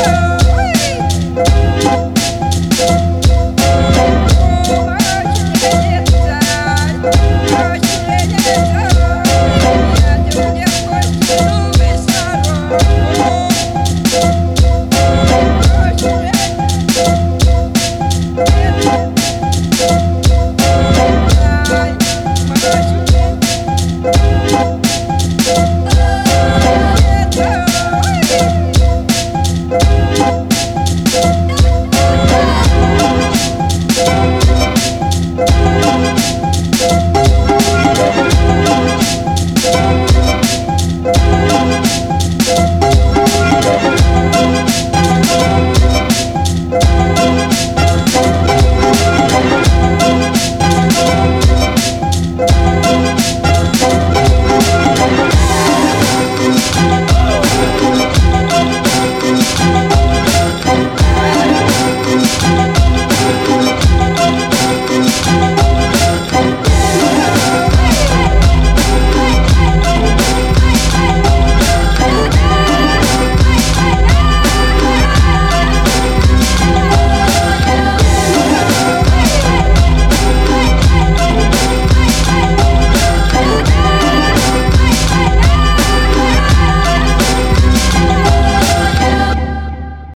Woo!